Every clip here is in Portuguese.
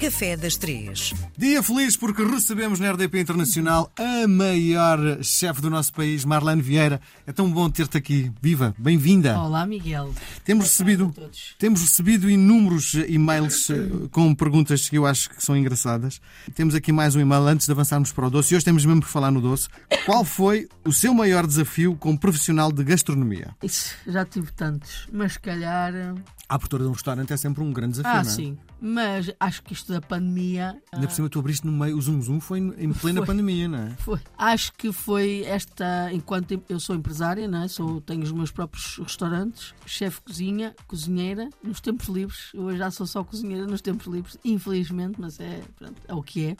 Café das Três. Dia feliz porque recebemos na RDP Internacional a maior chefe do nosso país, Marlene Vieira. É tão bom ter-te aqui. Viva, bem-vinda. Olá, Miguel. Temos recebido, temos recebido inúmeros e-mails eh, com perguntas que eu acho que são engraçadas. Temos aqui mais um e-mail antes de avançarmos para o doce. E hoje temos mesmo por falar no doce. Qual foi o seu maior desafio como profissional de gastronomia? Isso, já tive tantos, mas se calhar. A abertura de um restaurante é sempre um grande desafio, Ah, não é? sim. Mas acho que isto da pandemia. Ainda por cima tu abriste no meio, o Zoom Zoom foi em plena Foi. pandemia, não é? Foi. Acho que foi esta, enquanto eu sou empresária, não é? sou, tenho os meus próprios restaurantes, chefe de cozinha, cozinheira, nos tempos livres. Eu hoje já sou só cozinheira nos tempos livres, infelizmente, mas é, pronto, é o que é.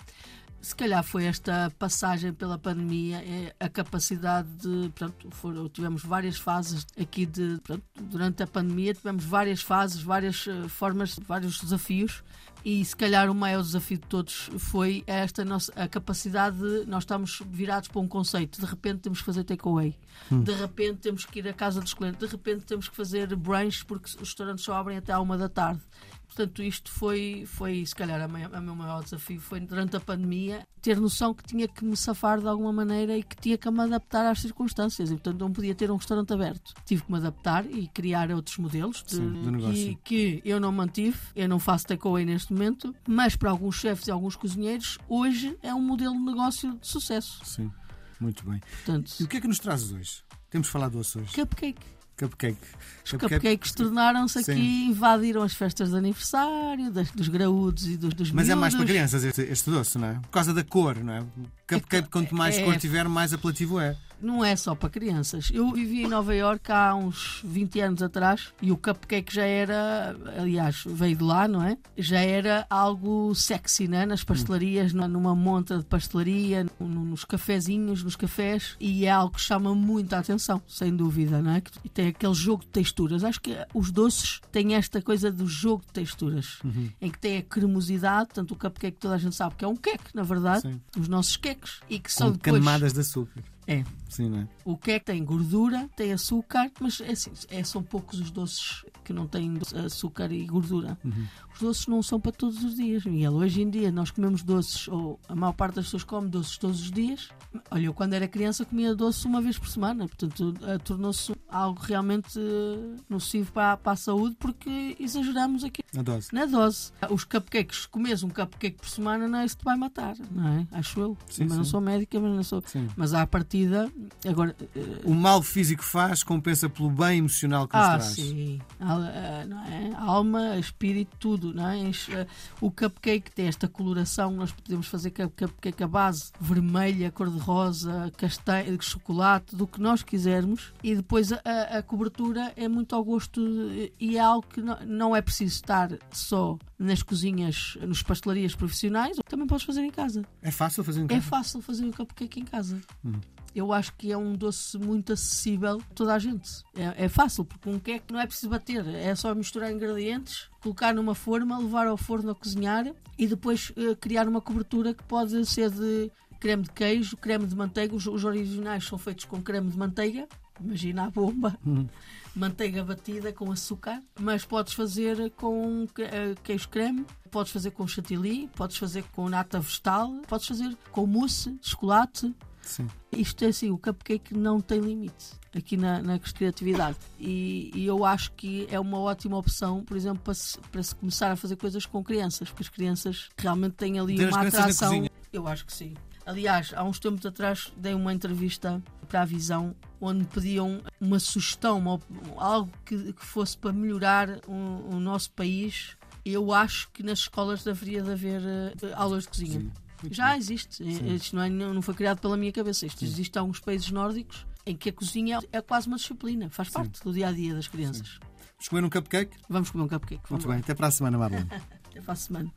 Se calhar foi esta passagem pela pandemia, é a capacidade de. Pronto, foram, tivemos várias fases aqui de. Pronto, durante a pandemia tivemos várias fases, várias eh, formas, vários desafios. E se calhar o maior desafio de todos foi esta nossa a capacidade de nós estamos virados para um conceito. De repente temos que fazer takeaway. De repente temos que ir à casa dos clientes. De repente temos que fazer brunch porque os restaurantes só abrem até à uma da tarde. Portanto, isto foi, foi se calhar, a meu maior desafio. Foi durante a pandemia ter noção que tinha que me safar de alguma maneira e que tinha que me adaptar às circunstâncias. E, portanto, não podia ter um restaurante aberto. Tive que me adaptar e criar outros modelos de, Sim, de negócio. que, que eu não mantive. Eu não faço takeaway neste momento, mas para alguns chefes e alguns cozinheiros, hoje é um modelo de negócio de sucesso. Sim, muito bem. Portanto, E o que é que nos trazes hoje? Temos falado hoje. cupcake. Cupcake. Os cupcakes tornaram-se Sim. aqui, invadiram as festas de aniversário, das- dos graúdos e dos, dos Mas é mais para miúdos. crianças este, este doce, não é? Por causa da cor, não é? Cupcake, quanto mais é- cor tiver, mais apelativo é. Não é só para crianças. Eu vivi em Nova Iorque há uns 20 anos atrás e o cupcake já era, aliás, veio de lá, não é? Já era algo sexy, né? Nas pastelarias, numa montra de pastelaria, no- nos cafezinhos, nos cafés, e é algo que chama muita atenção, sem dúvida, não é? E tem aquele jogo de texturas. Acho que os doces têm esta coisa do jogo de texturas, em que tem a cremosidade, tanto o cupcake toda a gente sabe que é um queque, na verdade, Sim. os nossos queques, e que são Com depois. camadas de açúcar. É, Sim, não é? o queque tem gordura, tem açúcar, mas é assim, é, são poucos os doces que não têm açúcar e gordura. Os doces não são para todos os dias, Miguel. Hoje em dia nós comemos doces, ou a maior parte das pessoas come doces todos os dias. Olha, eu quando era criança comia doce uma vez por semana, portanto eh, tornou-se algo realmente eh, nocivo para, para a saúde porque exageramos aqui A dose. na dose. Os cupcakes, comes um cupcake por semana, não é isso que te vai matar, não é? Acho eu. Sim, mas não sim. sou médica, mas não sou. Sim. Mas à partida, agora. eh, O mal físico faz compensa pelo bem emocional que nos ah, traz. sim. Al- eh, não é? Alma, espírito, tudo, não é? Eh, O cupcake tem esta coloração, nós podemos fazer cup- cupcake a base vermelha, cor-de-rosa, castanha, de chocolate, do que nós quisermos. E depois a, a- cobertura é muito ao gosto e é algo que não, não é preciso estar só nas cozinhas, nas pastelarias profissionais, também podes fazer em casa. É fácil fazer em É casa? fácil fazer o cupcake em casa. Uhum. Eu acho que é um doce muito acessível a toda a gente. É, é fácil, porque um queque não é preciso bater, é só misturar ingredientes, colocar numa forma, levar ao forno a cozinhar e depois eh, criar uma cobertura que pode ser de creme de queijo, creme de manteiga. Os, os originais são feitos com creme de manteiga. Imagina a bomba. Manteiga batida com açúcar, mas podes fazer com eh, queijo creme, podes fazer com chantilly, podes fazer com nata vegetal, podes fazer com mousse, chocolate, Sim. isto é assim, o cupcake não tem limite aqui na, na criatividade. E, e eu acho que é uma ótima opção, por exemplo, para se, para se começar a fazer coisas com crianças, porque as crianças realmente têm ali uma atração. Eu acho que sim. Aliás, há uns tempos atrás dei uma entrevista para a Visão onde pediam uma sugestão, uma algo que, que fosse para melhorar o, o nosso país. Eu acho que nas escolas deveria de haver eh, aulas de cozinha. Sim. Já existe. Isto não, é- não foi criado pela minha cabeça. Isto existe em alguns países nórdicos em que a cozinha é quase uma disciplina, faz parte do dia a dia das crianças. Vamos comer um cupcake? Vamos comer um cupcake. Muito bem. Até para a semana, Marlene. Até para a semana.